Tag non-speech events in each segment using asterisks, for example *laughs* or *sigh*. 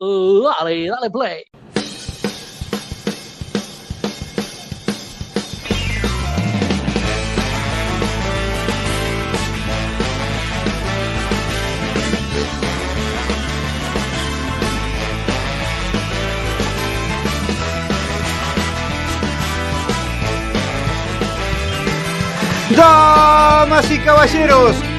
Dale, dale play. Damas y caballeros,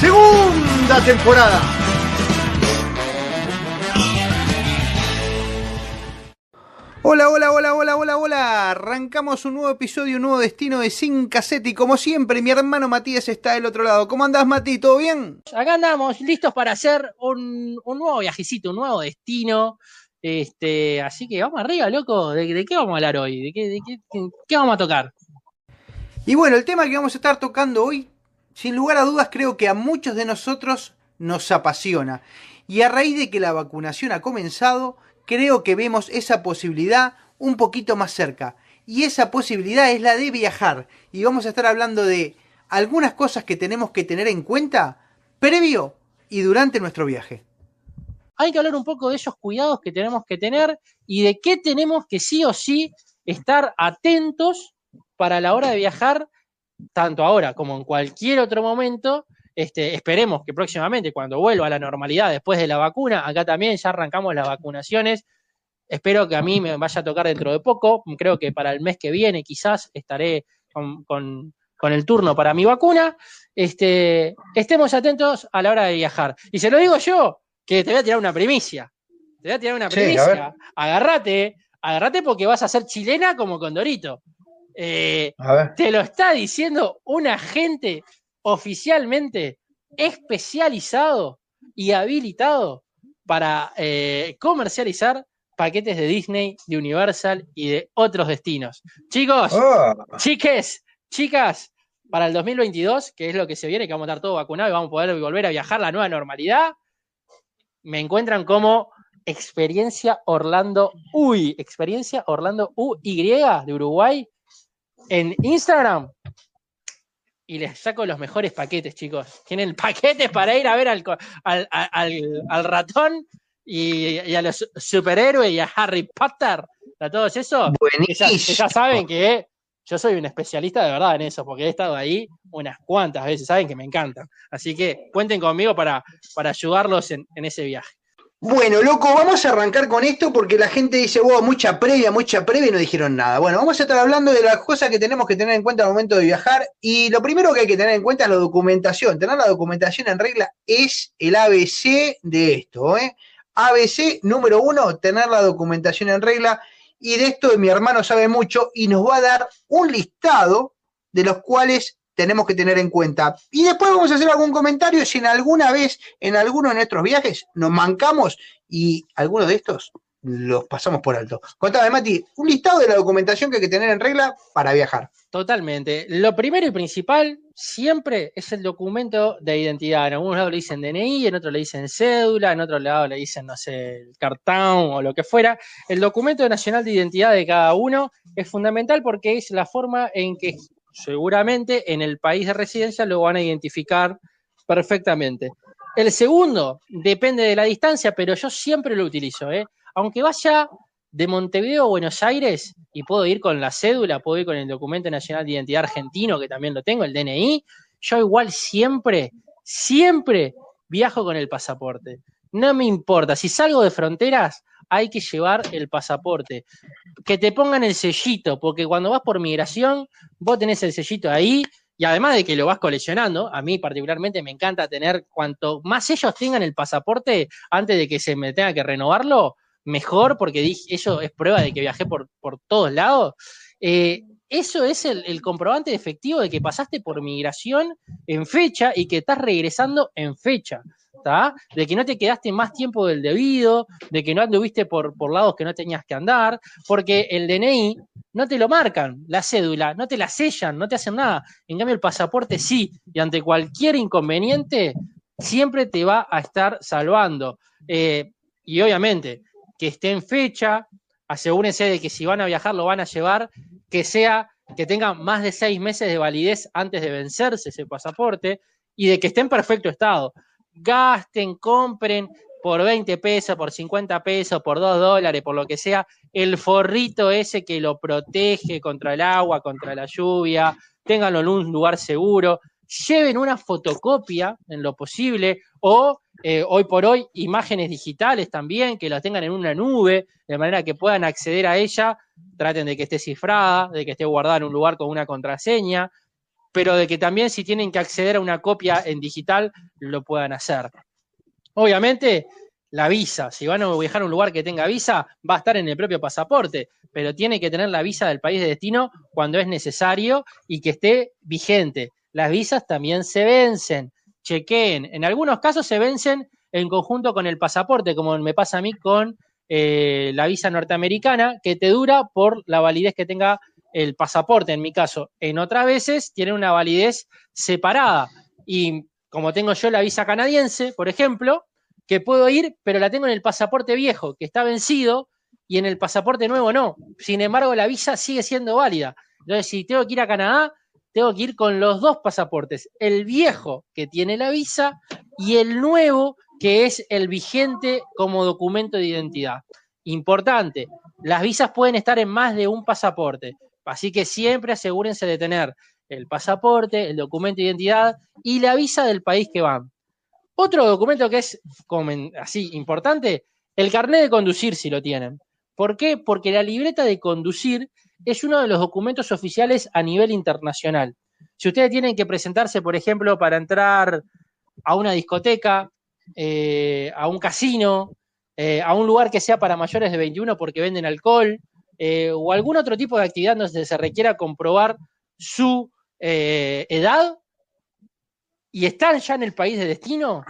segunda temporada. Hola, hola, hola, hola, hola, hola. Arrancamos un nuevo episodio, un nuevo destino de Sin Cassette y como siempre mi hermano Matías está del otro lado. ¿Cómo andás Mati? ¿Todo bien? Acá andamos listos para hacer un, un nuevo viajecito, un nuevo destino. Este, así que vamos arriba, loco. ¿De, de qué vamos a hablar hoy? ¿De qué, de qué, qué- qué vamos a tocar? Y bueno, el tema que vamos a estar tocando hoy, sin lugar a dudas, creo que a muchos de nosotros nos apasiona. Y a raíz de que la vacunación ha comenzado, creo que vemos esa posibilidad un poquito más cerca. Y esa posibilidad es la de viajar. Y vamos a estar hablando de algunas cosas que tenemos que tener en cuenta previo y durante nuestro viaje. Hay que hablar un poco de esos cuidados que tenemos que tener y de qué tenemos que sí o sí estar atentos para la hora de viajar, tanto ahora como en cualquier otro momento. Este, esperemos que próximamente, cuando vuelva a la normalidad después de la vacuna, acá también ya arrancamos las vacunaciones. Espero que a mí me vaya a tocar dentro de poco. Creo que para el mes que viene quizás estaré con, con- con el turno para mi vacuna. Este, estemos atentos a la hora de viajar. Y se lo digo yo, que te voy a tirar una primicia. Te voy a tirar una Sí, primicia. ver. Agárrate, agárrate porque vas a ser chilena como Condorito. Eh, te lo está diciendo un agente oficialmente especializado y habilitado para eh, comercializar paquetes de Disney, de Universal y de otros destinos. Chicos, Oh. chiques, chicas, para el 2022, que es lo que se viene, que vamos a estar todos vacunados y vamos a poder volver a viajar la nueva normalidad, me encuentran como Experiencia Orlando Uy, Experiencia Orlando UY de Uruguay en Instagram. Y les saco los mejores paquetes, chicos. Tienen *laughs* paquetes para ir a ver al, al, al- al ratón y, y a los superhéroes y a Harry Potter, a todos esos. Que ya, que ya saben que yo soy un especialista de verdad en eso, porque he estado ahí unas cuantas veces, saben que me encantan. Así que cuenten conmigo para, para ayudarlos en, en ese viaje. Bueno, loco, vamos a arrancar con esto porque la gente dice, wow, mucha previa, mucha previa y no dijeron nada. Bueno, vamos a estar hablando de las cosas que tenemos que tener en cuenta al momento de viajar y lo primero que hay que tener en cuenta es la documentación. Tener la documentación en regla es el ABC de esto, ¿eh? ABC número uno, tener la documentación en regla y de esto mi hermano sabe mucho y nos va a dar un listado de los cuales tenemos que tener en cuenta. Y después vamos a hacer algún comentario si en alguna vez, en alguno de nuestros viajes, nos mancamos y algunos de estos los pasamos por alto. Contame, Mati, un listado de la documentación que hay que tener en regla para viajar. Totalmente. Lo primero y principal siempre es el documento de identidad. En algunos lados le dicen DNI, en otros le dicen cédula, en otro lado le dicen, no sé, cartón o lo que fuera. El documento nacional de identidad de cada uno es fundamental porque es la forma en que seguramente en el país de residencia lo van a identificar perfectamente. El segundo depende de la distancia, pero yo siempre lo utilizo. ¿eh? Aunque vaya de Montevideo a Buenos Aires y puedo ir con la cédula, puedo ir con el documento nacional de identidad argentino, que también lo tengo, el DNI, yo igual siempre, siempre viajo con el pasaporte. No me importa, si salgo de fronteras, hay que llevar el pasaporte. Que te pongan el sellito, porque cuando vas por migración, vos tenés el sellito ahí, y además de que lo vas coleccionando, a mí particularmente me encanta tener cuanto más ellos tengan el pasaporte antes de que se me tenga que renovarlo, mejor, porque dije, eso es prueba de que viajé por, por todos lados. Eh, eso es el, comprobante efectivo de que pasaste por migración en fecha y que estás regresando en fecha. De que no te quedaste más tiempo del debido, de que no anduviste por, por lados que no tenías que andar, porque el DNI no te lo marcan, la cédula, no te la sellan, no te hacen nada. En cambio, el pasaporte sí, y ante cualquier inconveniente, siempre te va a estar salvando. Eh, y obviamente, que esté en fecha, asegúrense de que si van a viajar lo van a llevar, que sea, que tenga más de seis meses de validez antes de vencerse ese pasaporte y de que esté en perfecto estado. Gasten, compren por 20 pesos, por 50 pesos, por 2 dólares, por lo que sea, el forrito ese que lo protege contra el agua, contra la lluvia, ténganlo en un lugar seguro, lleven una fotocopia en lo posible o eh, hoy por hoy imágenes digitales también, que las tengan en una nube, de manera que puedan acceder a ella, traten de que esté cifrada, de que esté guardada en un lugar con una contraseña, pero de que también si tienen que acceder a una copia en digital, lo puedan hacer. Obviamente, la visa, si van a viajar a un lugar que tenga visa, va a estar en el propio pasaporte, pero tiene que tener la visa del país de destino cuando es necesario y que esté vigente. Las visas también se vencen chequeen. En algunos casos se vencen en conjunto con el pasaporte, como me pasa a mí con eh, la visa norteamericana, que te dura por la validez que tenga el pasaporte, en mi caso. En otras veces tiene una validez separada. Y como tengo yo la visa canadiense, por ejemplo, que puedo ir, pero la tengo en el pasaporte viejo, que está vencido, y en el pasaporte nuevo no. Sin embargo, la visa sigue siendo válida. Entonces, si tengo que ir a Canadá, tengo que ir con los dos pasaportes, el viejo que tiene la visa y el nuevo que es el vigente como documento de identidad. Importante, las visas pueden estar en más de un pasaporte, así que siempre asegúrense de tener el pasaporte, el documento de identidad y la visa del país que van. Otro documento que es así importante, el carnet de conducir si lo tienen. ¿Por qué? Porque la libreta de conducir es uno de los documentos oficiales a nivel internacional. Si ustedes tienen que presentarse, por ejemplo, para entrar a una discoteca, eh, a un casino, eh, a un lugar que sea para mayores de 21 porque venden alcohol, eh, o algún otro tipo de actividad donde se requiera comprobar su edad y están ya en el país de destino,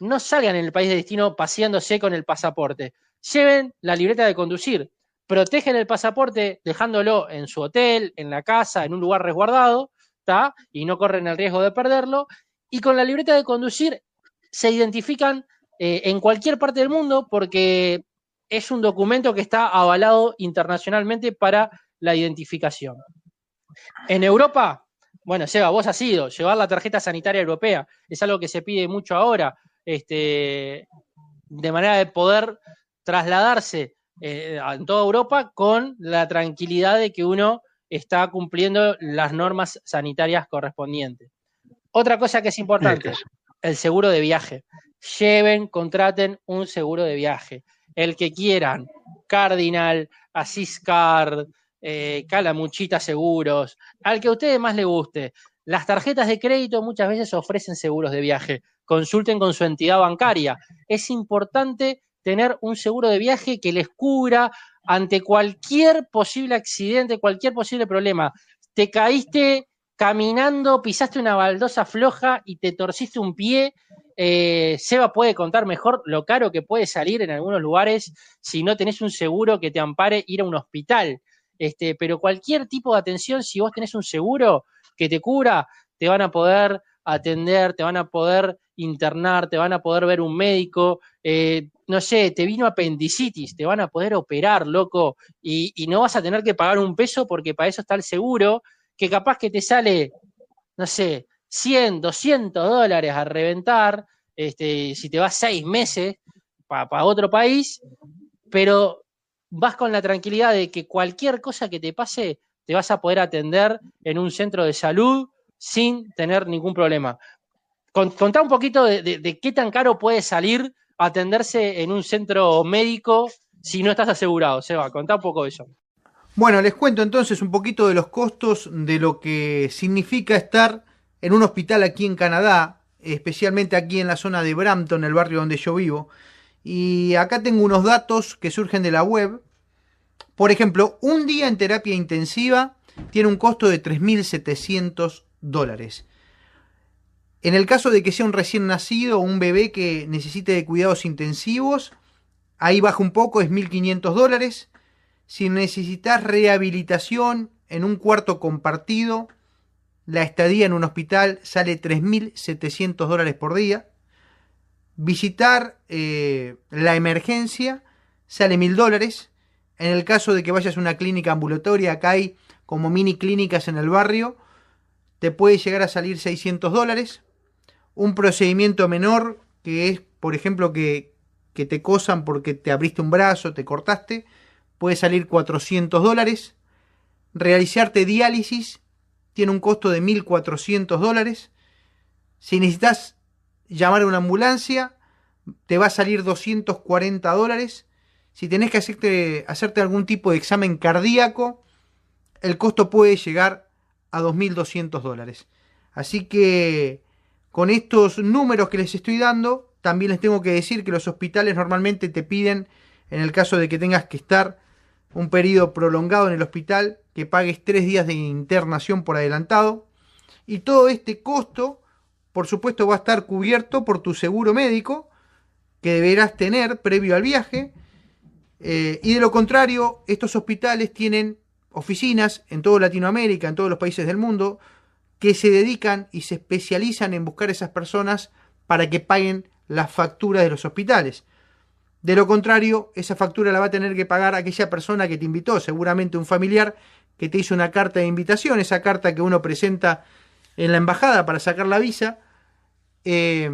no salgan en el país de destino paseándose con el pasaporte. Lleven la libreta de conducir protegen el pasaporte dejándolo en su hotel, en la casa, en un lugar resguardado, ¿está? Y no corren el riesgo de perderlo. Y con la libreta de conducir se identifican eh, en cualquier parte del mundo porque es un documento que está avalado internacionalmente para la identificación. En Europa, bueno, Seba, vos has ido, llevar la tarjeta sanitaria europea, es algo que se pide mucho ahora, este, de manera de poder trasladarse eh, en toda Europa con la tranquilidad de que uno está cumpliendo las normas sanitarias correspondientes. Otra cosa que es importante, el seguro de viaje. Lleven, contraten un seguro de viaje. El que quieran, Cardinal, Asiscard, eh, Calamuchita Seguros, al que a ustedes más les guste. Las tarjetas de crédito muchas veces ofrecen seguros de viaje. Consulten con su entidad bancaria. Es importante tener un seguro de viaje que les cubra ante cualquier posible accidente, cualquier posible problema. Te caíste caminando, pisaste una baldosa floja y te torciste un pie. Eh, Seba puede contar mejor lo caro que puede salir en algunos lugares si no tenés un seguro que te ampare ir a un hospital. Este, pero cualquier tipo de atención, si vos tenés un seguro que te cubra, te van a poder atender, te van a poder internar, te van a poder ver un médico, eh, no sé, te vino apendicitis, te van a poder operar, loco, y, no vas a tener que pagar un peso porque para eso está el seguro, que capaz que te sale, no sé, 100, 200 dólares a reventar, este, si te vas seis meses para otro país, pero vas con la tranquilidad de que cualquier cosa que te pase, te vas a poder atender en un centro de salud sin tener ningún problema. Contá un poquito de, qué tan caro puede salir atenderse en un centro médico si no estás asegurado. Seba, contá un poco de eso. Bueno, les cuento entonces un poquito de los costos de lo que significa estar en un hospital aquí en Canadá, especialmente aquí en la zona de Brampton, el barrio donde yo vivo. Y acá tengo unos datos que surgen de la web. Por ejemplo, un día en terapia intensiva tiene un costo de 3.700 dólares. En el caso de que sea un recién nacido o un bebé que necesite de cuidados intensivos, ahí baja un poco, es 1.500 dólares. Si necesitas rehabilitación en un cuarto compartido, la estadía en un hospital sale 3.700 dólares por día. Visitar eh, la emergencia sale 1.000 dólares. En el caso de que vayas a una clínica ambulatoria, acá hay como mini clínicas en el barrio, te puede llegar a salir 600 dólares. Un procedimiento menor, que es, por ejemplo, que, que te cosan porque te abriste un brazo, te cortaste, puede salir 400 dólares. Realizarte diálisis tiene un costo de 1.400 dólares. Si necesitas llamar a una ambulancia, te va a salir 240 dólares. Si tenés que hacerte, hacerte algún tipo de examen cardíaco, el costo puede llegar a 2.200 dólares. Así que con estos números que les estoy dando, también les tengo que decir que los hospitales normalmente te piden, en el caso de que tengas que estar un periodo prolongado en el hospital, que pagues tres días de internación por adelantado. Y todo este costo, por supuesto, va a estar cubierto por tu seguro médico, que deberás tener previo al viaje. Eh, y de lo contrario, estos hospitales tienen oficinas en toda Latinoamérica, en todos los países del mundo, que se dedican y se especializan en buscar esas personas para que paguen las facturas de los hospitales. De lo contrario, esa factura la va a tener que pagar aquella persona que te invitó, seguramente un familiar que te hizo una carta de invitación, esa carta que uno presenta en la embajada para sacar la visa. Eh,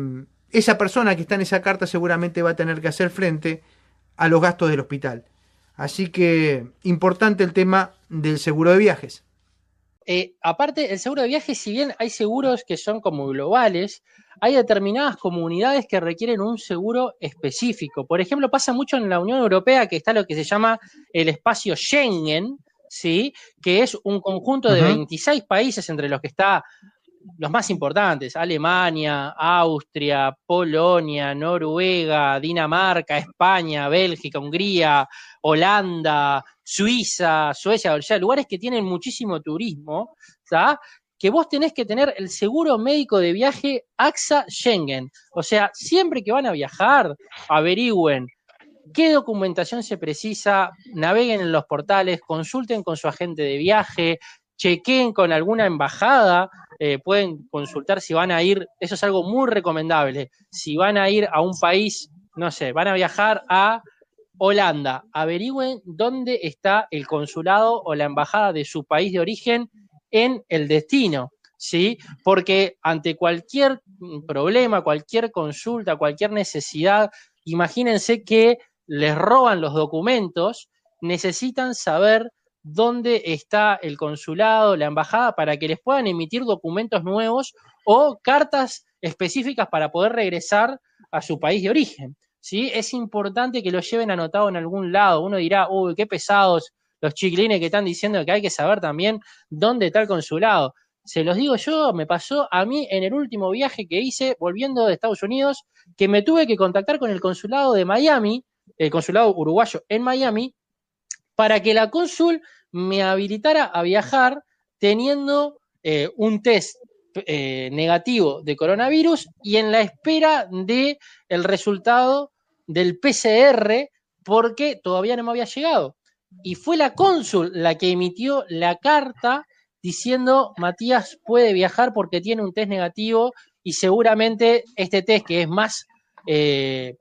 esa persona que está en esa carta seguramente va a tener que hacer frente a los gastos del hospital. Así que importante el tema del seguro de viajes. Eh, aparte, el seguro de viajes, si bien hay seguros que son como globales, hay determinadas comunidades que requieren un seguro específico. Por ejemplo, pasa mucho en la Unión Europea que está lo que se llama el espacio Schengen, ¿sí? que es un conjunto de 26 países entre los que está los más importantes, Alemania, Austria, Polonia, Noruega, Dinamarca, España, Bélgica, Hungría, Holanda, Suiza, Suecia, o sea, lugares que tienen muchísimo turismo, que vos tenés que tener el seguro médico de viaje AXA Schengen. O sea, siempre que van a viajar, averigüen qué documentación se precisa, naveguen en los portales, consulten con su agente de viaje, chequeen con alguna embajada, eh, pueden consultar si van a ir, eso es algo muy recomendable, si van a ir a un país, no sé, van a viajar a Holanda, averigüen dónde está el consulado o la embajada de su país de origen en el destino, ¿sí? Porque ante cualquier problema, cualquier consulta, cualquier necesidad, imagínense que les roban los documentos, necesitan saber dónde está el consulado, la embajada, para que les puedan emitir documentos nuevos o cartas específicas para poder regresar a su país de origen. ¿Sí? Es importante que lo lleven anotado en algún lado. Uno dirá, uy, qué pesados los chiquilines que están diciendo que hay que saber también dónde está el consulado. Se los digo yo, me pasó a mí en el último viaje que hice volviendo de Estados Unidos, que me tuve que contactar con el consulado de Miami, el consulado uruguayo en Miami, para que la cónsul me habilitara a viajar teniendo eh, un test eh, negativo de coronavirus y en la espera de el resultado del PCR porque todavía no me había llegado. Y fue la cónsul la que emitió la carta diciendo Matías puede viajar porque tiene un test negativo y seguramente este test que es más, eh,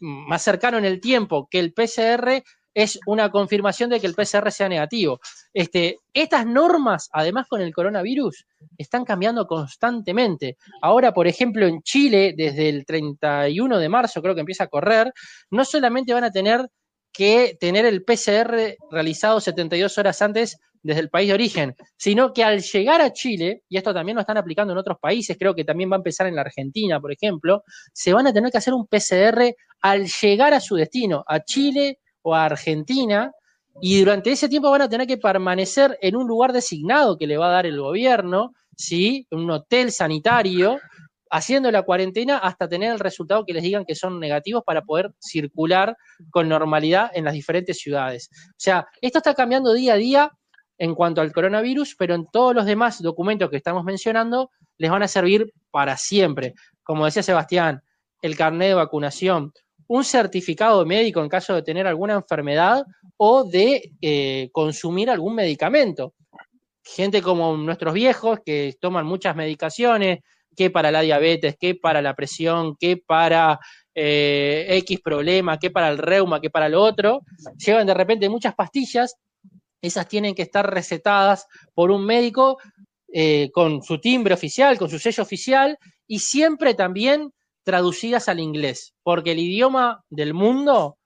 más cercano en el tiempo que el PCR es una confirmación de que el PCR sea negativo. Este, estas normas, además con el coronavirus, están cambiando constantemente. Ahora, por ejemplo, en Chile, desde el 31 de marzo creo que empieza a correr, no solamente van a tener que tener el PCR realizado 72 horas antes desde el país de origen, sino que al llegar a Chile, y esto también lo están aplicando en otros países, creo que también va a empezar en la Argentina, por ejemplo, se van a tener que hacer un PCR al llegar a su destino, a Chile o a Argentina, y durante ese tiempo van a tener que permanecer en un lugar designado que le va a dar el gobierno, ¿sí? un hotel sanitario, haciendo la cuarentena hasta tener el resultado que les digan que son negativos para poder circular con normalidad en las diferentes ciudades. O sea, esto está cambiando día a día en cuanto al coronavirus, pero en todos los demás documentos que estamos mencionando les van a servir para siempre. Como decía Sebastián, el carnet de vacunación, un certificado médico en caso de tener alguna enfermedad o de eh, consumir algún medicamento. Gente como nuestros viejos que toman muchas medicaciones, que para la diabetes, que para la presión, que para eh, X problema, que para el reuma, que para lo otro, llevan de repente muchas pastillas, esas tienen que estar recetadas por un médico eh, con su timbre oficial, con su sello oficial y siempre también traducidas al inglés, porque el idioma del mundo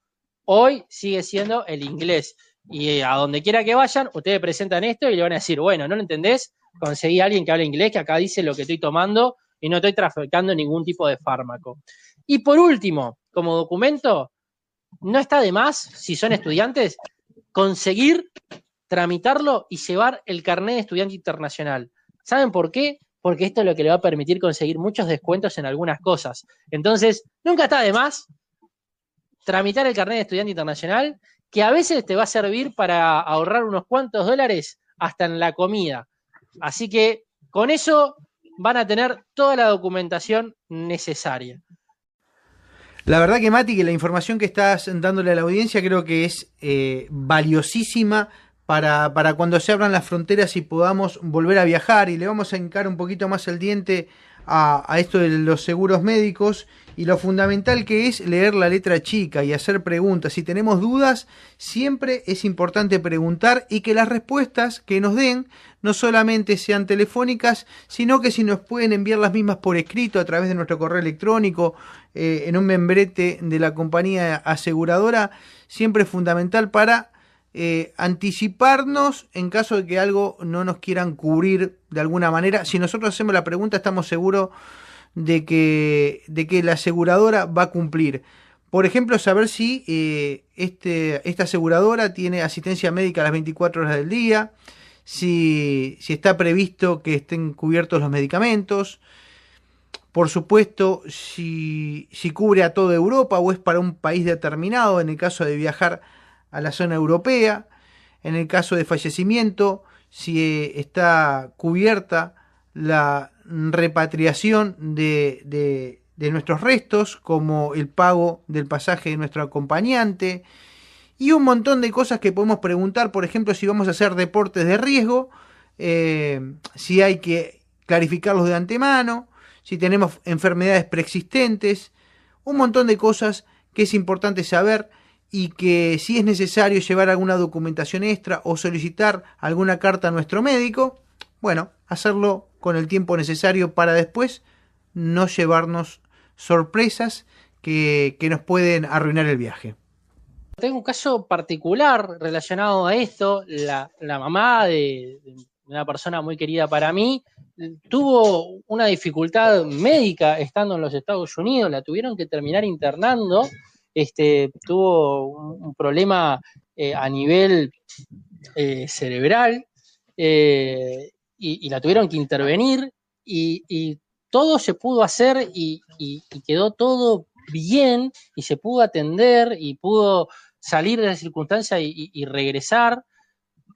hoy sigue siendo el inglés. Y eh, a donde quiera que vayan, ustedes presentan esto y le van a decir, bueno, ¿no lo entendés? Conseguí a alguien que hable inglés, que acá dice lo que estoy tomando y no estoy traficando ningún tipo de fármaco. Y por último, como documento, no está de más, si son estudiantes, conseguir tramitarlo y llevar el carnet de estudiante internacional. ¿Saben por qué? Porque esto es lo que le va a permitir conseguir muchos descuentos en algunas cosas. Entonces, nunca está de más tramitar el carnet de estudiante internacional, que a veces te va a servir para ahorrar unos cuantos dólares hasta en la comida. Así que con eso van a tener toda la documentación necesaria. La verdad que Mati, que la información que estás dándole a la audiencia creo que es eh, valiosísima para, para cuando se abran las fronteras y podamos volver a viajar y le vamos a encar un poquito más el diente a, a, esto de los seguros médicos y lo fundamental que es leer la letra chica y hacer preguntas. Si tenemos dudas, siempre es importante preguntar y que las respuestas que nos den no solamente sean telefónicas, sino que si nos pueden enviar las mismas por escrito a través de nuestro correo electrónico eh, en un membrete de la compañía aseguradora, siempre es fundamental para eh, anticiparnos en caso de que algo no nos quieran cubrir de alguna manera. Si nosotros hacemos la pregunta, estamos seguros de que, de que la aseguradora va a cumplir. Por ejemplo, saber si eh, este, esta aseguradora tiene asistencia médica a las 24 horas del día, si, si está previsto que estén cubiertos los medicamentos, por supuesto, si, si cubre a toda Europa o es para un país determinado, en el caso de viajar a la zona europea. En el caso de fallecimiento, si eh, está cubierta la repatriación de, de, nuestros restos, como el pago del pasaje de nuestro acompañante, y un montón de cosas que podemos preguntar, por ejemplo, si vamos a hacer deportes de riesgo, eh, si hay que clarificarlos de antemano, si tenemos enfermedades preexistentes, un montón de cosas que es importante saber y que si es necesario llevar alguna documentación extra o solicitar alguna carta a nuestro médico, bueno, hacerlo con el tiempo necesario para después no llevarnos sorpresas que, nos pueden arruinar el viaje. Tengo un caso particular relacionado a esto. La, mamá de, una persona muy querida para mí tuvo una dificultad médica estando en los Estados Unidos, la tuvieron que terminar internando este, tuvo un, problema eh, a nivel eh, cerebral eh, y, la tuvieron que intervenir y, todo se pudo hacer y, quedó todo bien y se pudo atender y pudo salir de la circunstancia y, regresar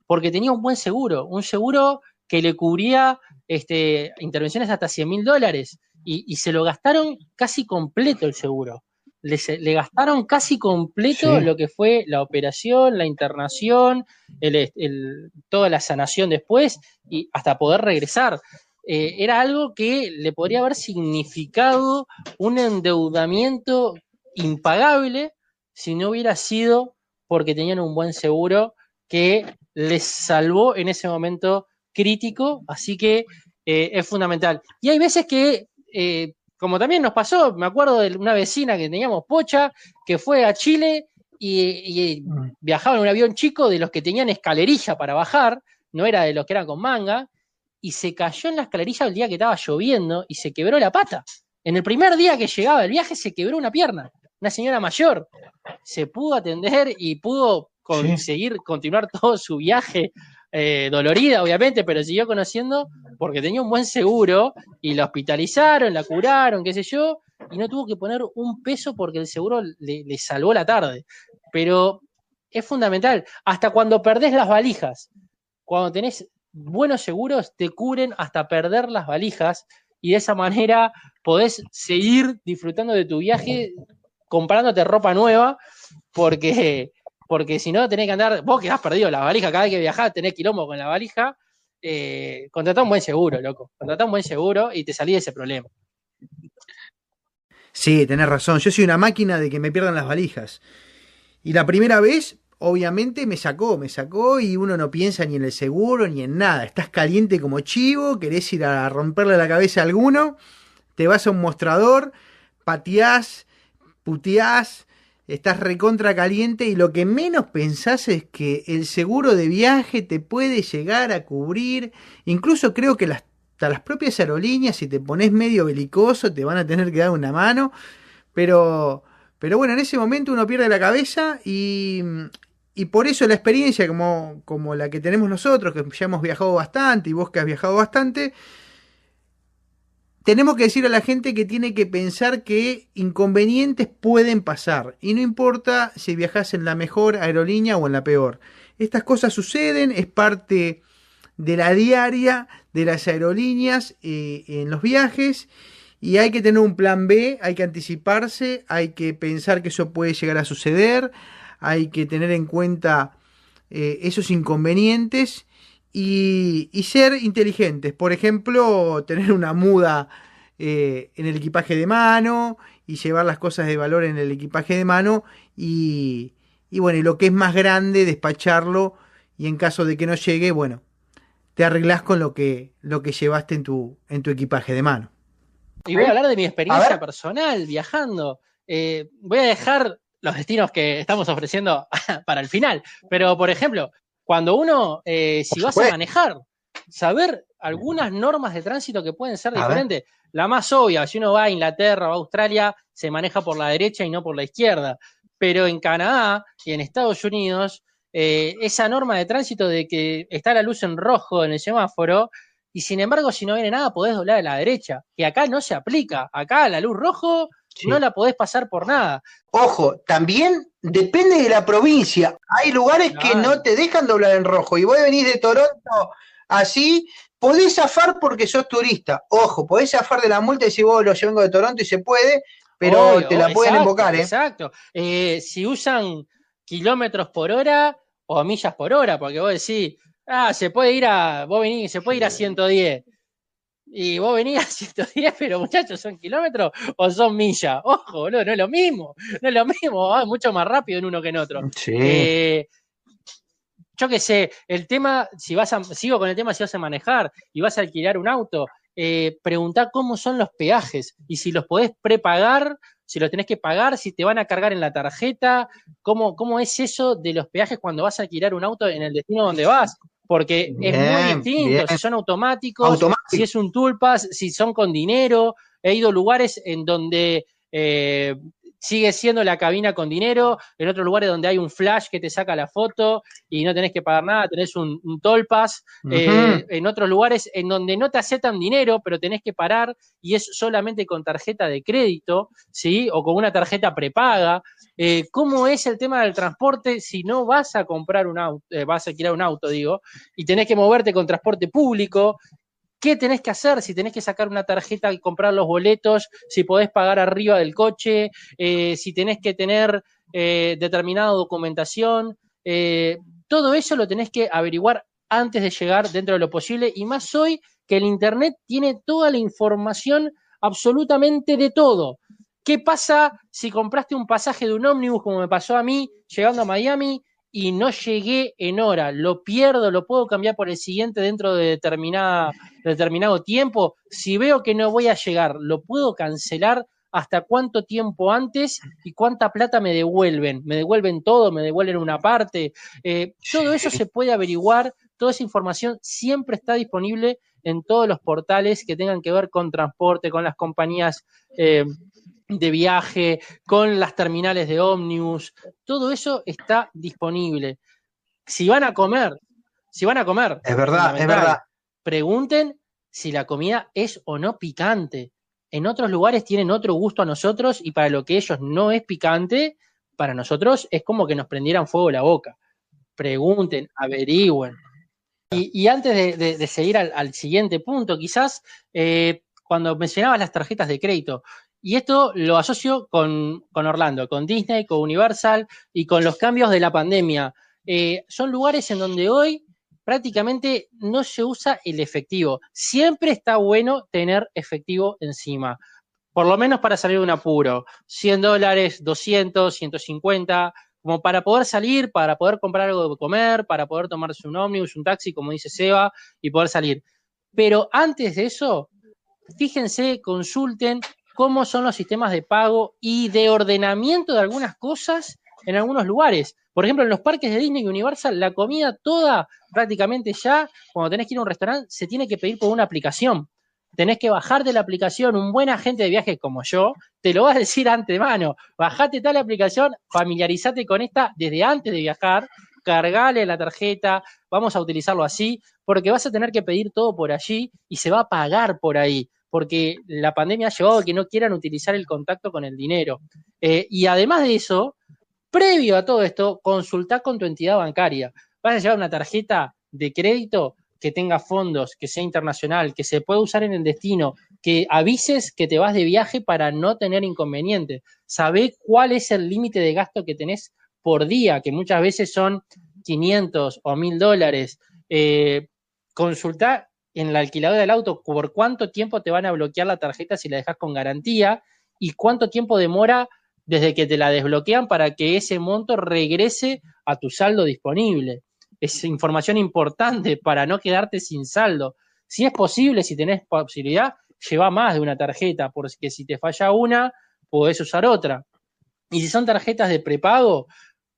porque tenía un buen seguro, un seguro que le cubría este, intervenciones hasta 100 mil dólares y, se lo gastaron casi completo el seguro le, gastaron casi completo lo que fue la operación, la internación, toda la sanación después y hasta poder regresar. Eh, era algo que le podría haber significado un endeudamiento impagable si no hubiera sido porque tenían un buen seguro que les salvó en ese momento crítico, así que eh, es fundamental. Y hay veces que eh, como también nos pasó, me acuerdo de una vecina que teníamos pocha, que fue a Chile y, mm. viajaba en un avión chico de los que tenían escalerilla para bajar, no era de los que eran con manga, y se cayó en la escalerilla el día que estaba lloviendo y se quebró la pata. En el primer día que llegaba el viaje se quebró una pierna, una señora mayor. se pudo atender y pudo conseguir continuar *laughs* todo su viaje eh, dolorida, obviamente, pero siguió conociendo porque tenía un buen seguro y la hospitalizaron, la curaron, qué sé yo, y no tuvo que poner un peso porque el seguro le, le salvó la tarde. Pero es fundamental, hasta cuando perdés las valijas, cuando tenés buenos seguros, te cubren hasta perder las valijas y de esa manera podés seguir disfrutando de tu viaje comprándote ropa nueva porque porque si no tenés que andar, vos que has perdido la valija, cada vez que viajás tenés quilombo con la valija, eh, un buen seguro, loco, contratá un buen seguro y te salí de ese problema. Sí, tenés razón, yo soy una máquina de que me pierdan las valijas. Y la primera vez, obviamente, me sacó, me sacó y uno no piensa ni en el seguro ni en nada. Estás caliente como chivo, querés ir a romperle la cabeza a alguno, te vas a un mostrador, pateás, puteás, estás recontra caliente y lo que menos pensás es que el seguro de viaje te puede llegar a cubrir. Incluso creo que las, hasta las propias aerolíneas, si te pones medio belicoso, te van a tener que dar una mano. Pero, pero bueno, en ese momento uno pierde la cabeza y, y por eso la experiencia como, como la que tenemos nosotros, que ya hemos viajado bastante y vos que has viajado bastante, tenemos que decir a la gente que tiene que pensar que inconvenientes pueden pasar y no importa si viajas en la mejor aerolínea o en la peor. Estas cosas suceden, es parte de la diaria de las aerolíneas eh, en los viajes y hay que tener un plan B, hay que anticiparse, hay que pensar que eso puede llegar a suceder, hay que tener en cuenta eh, esos inconvenientes y, ser inteligentes. Por ejemplo, tener una muda eh, en el equipaje de mano y llevar las cosas de valor en el equipaje de mano y, y bueno, y lo que es más grande, despacharlo y en caso de que no llegue, bueno, te arreglás con lo que, lo que llevaste en tu, en tu equipaje de mano. Y voy a hablar de mi experiencia personal viajando. Eh, voy a dejar los destinos que estamos ofreciendo *laughs* para el final, pero por ejemplo, cuando uno, eh, si vas a manejar, saber algunas normas de tránsito que pueden ser diferentes. La más obvia, si uno va a Inglaterra o a Australia, se maneja por la derecha y no por la izquierda. Pero en Canadá y en Estados Unidos, eh, esa norma de tránsito de que está la luz en rojo en el semáforo, y sin embargo, si no viene nada, podés doblar a la derecha, que acá no se aplica. Acá la luz rojo no la podés pasar por nada. Ojo, también depende de la provincia. Hay lugares que no te dejan doblar en rojo. Y vos venís de Toronto así, podés zafar porque sos turista. Ojo, podés zafar de la multa y si vos lo vengo de Toronto y se puede, pero te la pueden invocar, ¿eh? Exacto. Eh, si usan kilómetros por hora o millas por hora, porque vos decís, ah, se puede ir a, vos venís, se puede ir a 110 y vos venís a 110, pero muchachos, ¿son kilómetros o son millas? Ojo, no, no es lo mismo, no es lo mismo, va mucho más rápido en uno que en otro. Eh, yo qué sé, el tema, si vas a, sigo con el tema si vas a manejar y vas a alquilar un auto, eh, preguntá cómo son los peajes y si los podés prepagar, si los tenés que pagar, si te van a cargar en la tarjeta, cómo, cómo es eso de los peajes cuando vas a alquilar un auto en el destino donde vas porque es muy distinto, si son automáticos, si es un toolpass, si son con dinero. He ido a lugares en donde eh, sigue siendo la cabina con dinero, en otros lugares donde hay un flash que te saca la foto y no tenés que pagar nada, tenés un, un toll pass, eh, en otros lugares en donde no te aceptan dinero, pero tenés que parar y es solamente con tarjeta de crédito, ¿sí? O con una tarjeta prepaga. Eh, ¿Cómo es el tema del transporte si no vas a comprar un auto, eh, vas a alquilar un auto, digo, y tenés que moverte con transporte público? ¿Qué tenés que hacer? Si tenés que sacar una tarjeta y comprar los boletos, si podés pagar arriba del coche, eh, si tenés que tener determinada documentación. todo eso lo tenés que averiguar antes de llegar dentro de lo posible y más hoy que el Internet tiene toda la información absolutamente de todo. ¿Qué pasa si compraste un pasaje de un ómnibus como me pasó a mí llegando a Miami y no llegué en hora? ¿Lo pierdo? ¿Lo puedo cambiar por el siguiente dentro de determinada, determinado tiempo? Si veo que no voy a llegar, ¿lo puedo cancelar? hasta cuánto tiempo antes y cuánta plata me devuelven. ¿Me devuelven todo? ¿Me devuelven una parte? Eh, todo eso se puede averiguar, toda esa información siempre está disponible en todos los portales que tengan que ver con transporte, con las compañías eh, de viaje, con las terminales de Omnibus, todo eso está disponible. Si van a comer, si van a comer, Es verdad, es verdad. pregunten si la comida es o no picante. En otros lugares tienen otro gusto a nosotros y para lo que ellos no es picante, para nosotros es como que nos prendieran fuego la boca. Pregunten, averigüen. Y, y antes de, de- de seguir al, al siguiente punto, quizás eh, cuando mencionabas las tarjetas de crédito, y esto lo asocio con, con Orlando, con Disney, con Universal y con los cambios de la pandemia. Eh, son lugares en donde hoy prácticamente no se usa el efectivo. Siempre está bueno tener efectivo encima, por lo menos para salir de un apuro. 100 dólares, 200, 150, como para poder salir, para poder comprar algo de comer, para poder tomarse un ómnibus, un taxi, como dice Seba, y poder salir. Pero antes de eso, fíjense, consulten cómo son los sistemas de pago y de ordenamiento de algunas cosas en algunos lugares. Por ejemplo, en los parques de Disney y Universal, la comida toda, prácticamente ya, cuando tenés que ir a un restaurante, se tiene que pedir por una aplicación. Tenés que bajar de la aplicación, un buen agente de viajes como yo, te lo va a decir antemano. Bajate tal aplicación, familiarizate con esta desde antes de viajar, cargale la tarjeta, vamos a utilizarlo así, porque vas a tener que pedir todo por allí y se va a pagar por ahí, porque la pandemia ha llevado a que no quieran utilizar el contacto con el dinero. Eh, y además de eso, previo a todo esto, consultá con tu entidad bancaria. Vas a llevar una tarjeta de crédito que tenga fondos, que sea internacional, que se pueda usar en el destino, que avises que te vas de viaje para no tener inconveniente. Sabé cuál es el límite de gasto que tenés por día, que muchas veces son 500 o 1000 dólares. Eh, en la alquiladora del auto por cuánto tiempo te van a bloquear la tarjeta si la dejas con garantía y cuánto tiempo demora desde que te la desbloquean para que ese monto regrese a tu saldo disponible. Es información importante para no quedarte sin saldo. Si es posible, si tenés posibilidad, lleva más de una tarjeta, porque si te falla una, podés usar otra. Y si son tarjetas de prepago,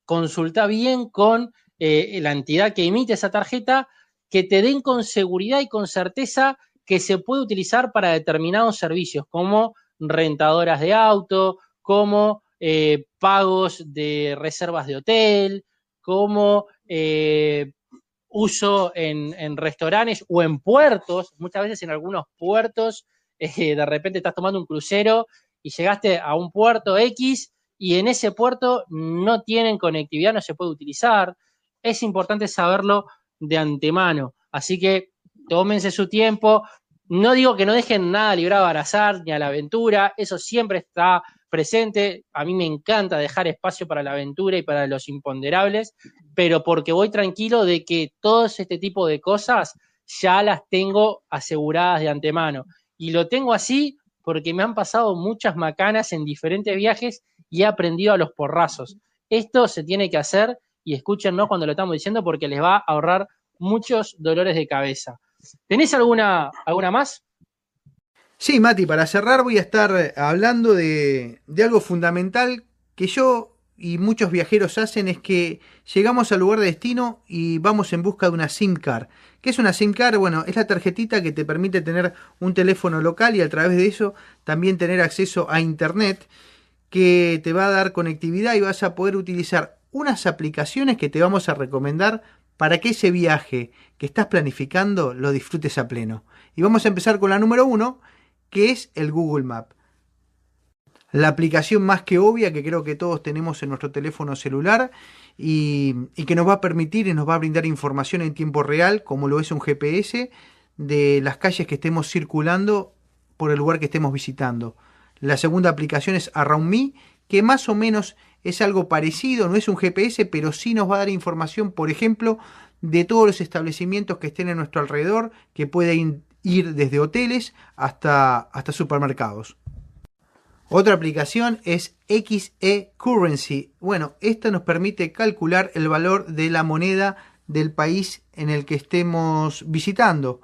consulta bien con eh, la entidad que emite esa tarjeta, que te den con seguridad y con certeza que se puede utilizar para determinados servicios, como rentadoras de auto, como eh, pagos de reservas de hotel, como eh, uso en, restaurantes o en puertos. Muchas veces en algunos puertos, *laughs* eh, de repente estás tomando un crucero y llegaste a un puerto X y en ese puerto no tienen conectividad, no se puede utilizar. Es importante saberlo de antemano. Así que tómense su tiempo. No digo que no dejen nada librado al azar ni a la aventura, eso siempre está presente. A mí me encanta dejar espacio para la aventura y para los imponderables, pero porque voy tranquilo de que todo este tipo de cosas ya las tengo aseguradas de antemano. Y lo tengo así porque me han pasado muchas macanas en diferentes viajes y he aprendido a los porrazos. Esto se tiene que hacer y escúchennos cuando lo estamos diciendo porque les va a ahorrar muchos dolores de cabeza. ¿Tenés alguna, alguna más? Sí, Mati, para cerrar voy a estar hablando de, de, algo fundamental que yo y muchos viajeros hacen es que llegamos al lugar de destino y vamos en busca de una SIM card. ¿Qué es una SIM card? Bueno, es la tarjetita que te permite tener un teléfono local y a través de eso también tener acceso a internet que te va a dar conectividad y vas a poder utilizar unas aplicaciones que te vamos a recomendar para que ese viaje que estás planificando lo disfrutes a pleno. Y vamos a empezar con la número uno, que es el Google Map. La aplicación más que obvia que creo que todos tenemos en nuestro teléfono celular y, y, que nos va a permitir y nos va a brindar información en tiempo real, como lo es un GPS, de las calles que estemos circulando por el lugar que estemos visitando. La segunda aplicación es Around Me, que más o menos es algo parecido, no es un GPS, pero sí nos va a dar información, por ejemplo, de todos los establecimientos que estén en nuestro alrededor, que pueden ir desde hoteles hasta, hasta supermercados. Otra aplicación es XE Currency. Bueno, esta nos permite calcular el valor de la moneda del país en el que estemos visitando.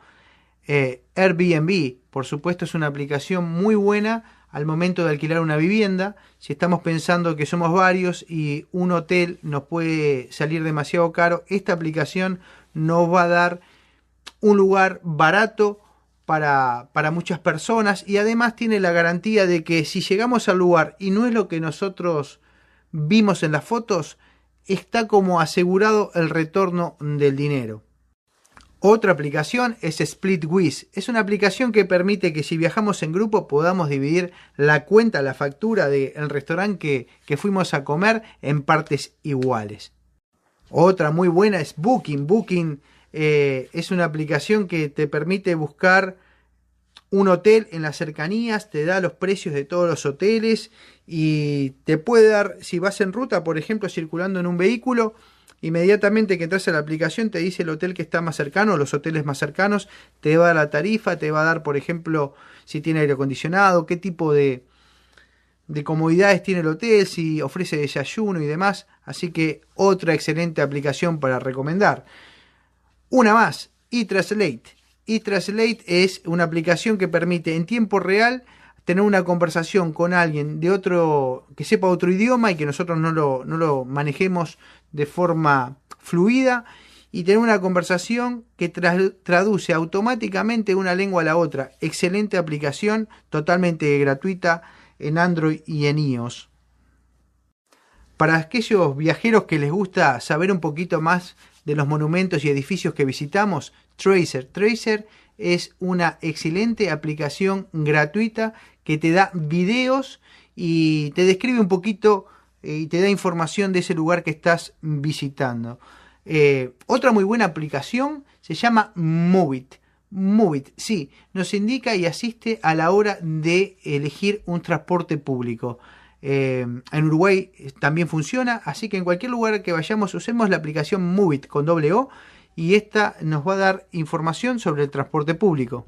Eh, Airbnb, por supuesto, es una aplicación muy buena al momento de alquilar una vivienda. Si estamos pensando que somos varios y un hotel nos puede salir demasiado caro, esta aplicación nos va a dar un lugar barato para, para muchas personas y además tiene la garantía de que si llegamos al lugar y no es lo que nosotros vimos en las fotos, está como asegurado el retorno del dinero. Otra aplicación es SplitWiz. Es una aplicación que permite que si viajamos en grupo podamos dividir la cuenta, la factura del restaurante que, fuimos a comer en partes iguales. Otra muy buena es Booking. Booking eh, es una aplicación que te permite buscar un hotel en las cercanías, te da los precios de todos los hoteles y te puede dar, si vas en ruta, por ejemplo, circulando en un vehículo, inmediatamente que entras a la aplicación te dice el hotel que está más cercano, los hoteles más cercanos, te va a la tarifa, te va a dar, por ejemplo, si tiene aire acondicionado, qué tipo de, de comodidades tiene el hotel, si ofrece desayuno y demás. Así que otra excelente aplicación para recomendar. Una más, eTranslate es una aplicación que permite en tiempo real tener una conversación con alguien de otro que sepa otro idioma y que nosotros no lo, no lo manejemos de forma fluida y tener una conversación que traduce automáticamente una lengua a la otra. Excelente aplicación, totalmente gratuita en Android y en iOS. Para aquellos viajeros que les gusta saber un poquito más de los monumentos y edificios que visitamos, Tracer. Tracer es una excelente aplicación gratuita que te da videos y te describe un poquito eh, y te da información de ese lugar que estás visitando. Eh, otra muy buena aplicación se llama Movit. Movit, sí, nos indica y asiste a la hora de elegir un transporte público. Eh, en Uruguay también funciona, así que en cualquier lugar que vayamos usemos la aplicación Movit con doble O y esta nos va a dar información sobre el transporte público.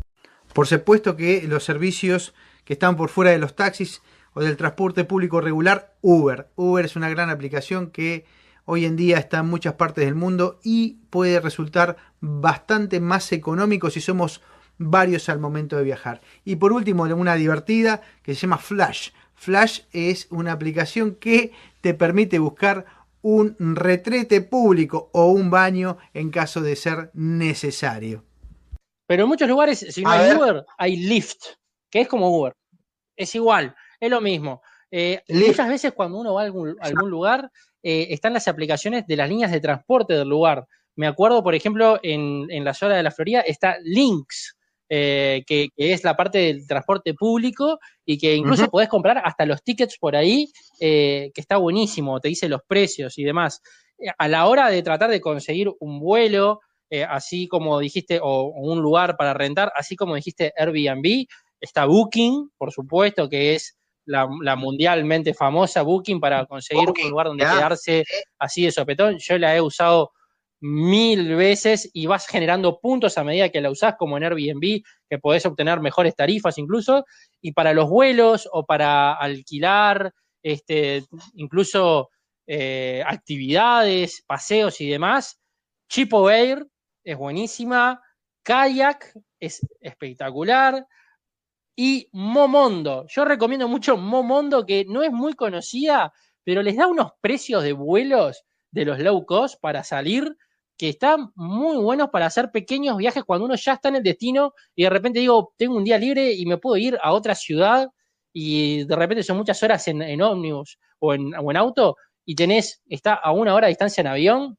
Por supuesto que los servicios que están por fuera de los taxis o del transporte público regular, Uber. Uber es una gran aplicación que hoy en día está en muchas partes del mundo y puede resultar bastante más económico si somos varios al momento de viajar. Y por último, una divertida que se llama Flash. Flash es una aplicación que te permite buscar un retrete público o un baño en caso de ser necesario. Pero en muchos lugares, si no hay Uber, hay Lyft, que es como Uber. Es igual, es lo mismo. Eh, muchas veces cuando uno va a algún, lugar, eh, están las aplicaciones de las líneas de transporte del lugar. Me acuerdo, por ejemplo, en, la zona de la Florida está Lynx, eh, que, es la parte del transporte público y que incluso podés comprar hasta los tickets por ahí, que está buenísimo, te dice los precios y demás. A la hora de tratar de conseguir un vuelo, así como dijiste, o, un lugar para rentar, así como dijiste Airbnb, está Booking, por supuesto, que es la, mundialmente famosa Booking para conseguir un lugar donde quedarse así de sopetón. Yo la he usado mil veces y vas generando puntos a medida que la usás, como en Airbnb, que podés obtener mejores tarifas incluso. Y para los vuelos o para alquilar, este, incluso eh, actividades, paseos y demás, Chipo Air es buenísima, Kayak es espectacular, y Momondo. Yo recomiendo mucho Momondo, que no es muy conocida, pero les da unos precios de vuelos de los low cost para salir que están muy buenos para hacer pequeños viajes cuando uno ya está en el destino y de repente digo, tengo un día libre y me puedo ir a otra ciudad y de repente son muchas horas en, en ómnibus o en, o auto y tenés, está a una hora de distancia en avión,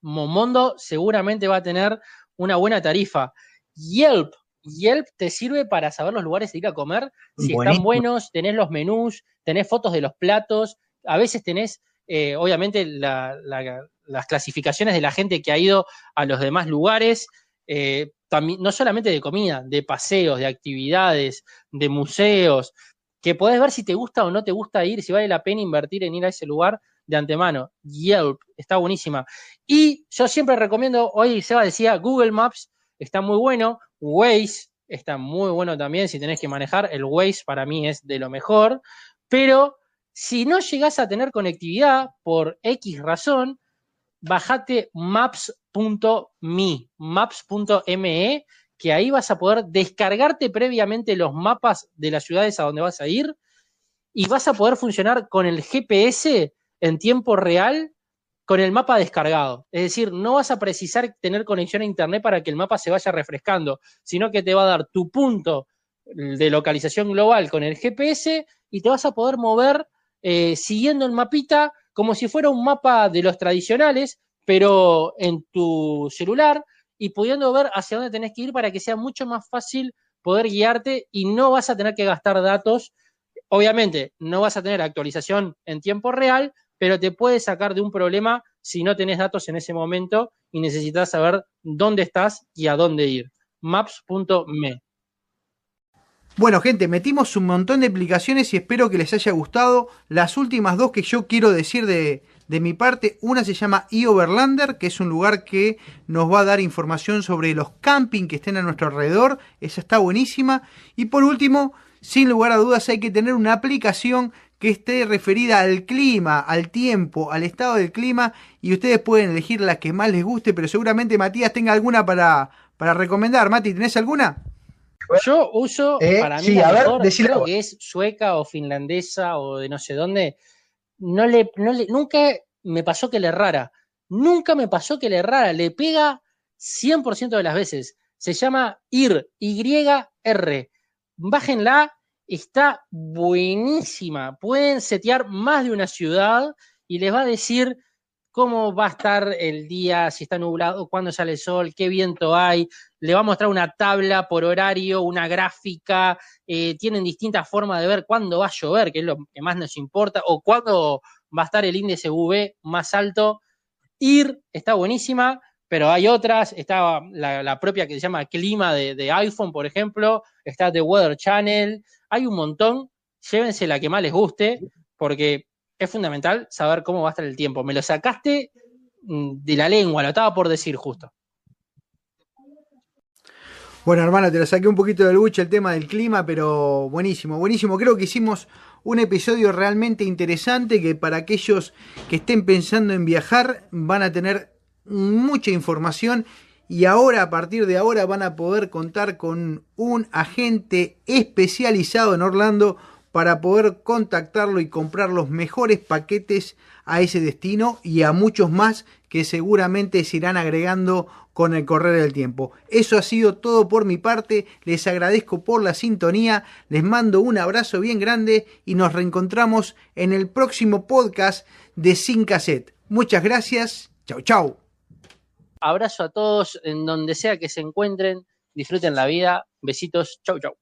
Momondo seguramente va a tener una buena tarifa. Yelp Yelp te sirve para saber los lugares de ir a comer, si están buenos, tenés los menús, tenés fotos de los platos, a veces tenés, eh, obviamente, las clasificaciones de la gente que ha ido a los demás lugares, eh, también, no solamente de comida, de paseos, de actividades, de museos, que podés ver si te gusta o no te gusta ir, si vale la pena invertir en ir a ese lugar de antemano. Yelp está buenísima. Y yo siempre recomiendo, hoy Seba decía, Google Maps está muy bueno. Waze está muy bueno también si tenés que manejar. El Waze para mí es de lo mejor. Pero si no llegás a tener conectividad por X razón, bajate maps.me, maps.me, que ahí vas a poder descargarte previamente los mapas de las ciudades a donde vas a ir y vas a poder funcionar con el GPS en tiempo real con el mapa descargado. Es decir, no vas a precisar tener conexión a internet para que el mapa se vaya refrescando, sino que te va a dar tu punto de localización global con el GPS y te vas a poder mover eh, siguiendo el mapita como si fuera un mapa de los tradicionales, pero en tu celular y pudiendo ver hacia dónde tenés que ir para que sea mucho más fácil poder guiarte y no vas a tener que gastar datos. Obviamente, no vas a tener actualización en tiempo real, pero te puede sacar de un problema si no tenés datos en ese momento y necesitas saber dónde estás y a dónde ir. Maps.me. Bueno, gente, metimos un montón de aplicaciones y espero que les haya gustado. Las últimas dos que yo quiero decir de, de mi parte, una se llama eOverlander, que es un lugar que nos va a dar información sobre los camping que estén a nuestro alrededor. Esa está buenísima. Y por último, sin lugar a dudas, hay que tener una aplicación que esté referida al clima, al tiempo, al estado del clima y ustedes pueden elegir la que más les guste, pero seguramente Matías tenga alguna para, para recomendar. Mati, ¿tenés alguna? Yo uso Eh, para mí sí, la a ver, mejor, decila creo vos. que es sueca o finlandesa o de no sé dónde. No le, no le, nunca me pasó que le errara. Nunca me pasó que le errara. Le pega 100% de las veces. Se llama IR, Y-R. Bájenla, está buenísima. Pueden setear más de una ciudad y les va a decir cómo va a estar el día, si está nublado, cuándo sale el sol, qué viento hay. Le va a mostrar una tabla por horario, una gráfica. eh, tienen distintas formas de ver cuándo va a llover, que es lo que más nos importa, o cuándo va a estar el índice UV más alto. IR está buenísima, pero hay otras. Está la, propia que se llama Clima de, de iPhone, por ejemplo. Está The Weather Channel. Hay un montón. Llévense la que más les guste, porque es fundamental saber cómo va a estar el tiempo. Me lo sacaste mm, de la lengua, lo estaba por decir justo. Bueno, hermano, te lo saqué un poquito del buche el tema del clima, pero buenísimo, buenísimo. Creo que hicimos un episodio realmente interesante que para aquellos que estén pensando en viajar van a tener mucha información y ahora, a partir de ahora, van a poder contar con un agente especializado en Orlando para poder contactarlo y comprar los mejores paquetes a ese destino y a muchos más que seguramente se irán agregando con el correr del tiempo. Eso ha sido todo por mi parte, les agradezco por la sintonía, les mando un abrazo bien grande y nos reencontramos en el próximo podcast de Sin Cassette. Muchas gracias, chau chau. Abrazo a todos en donde sea que se encuentren, disfruten la vida, besitos, chau chau.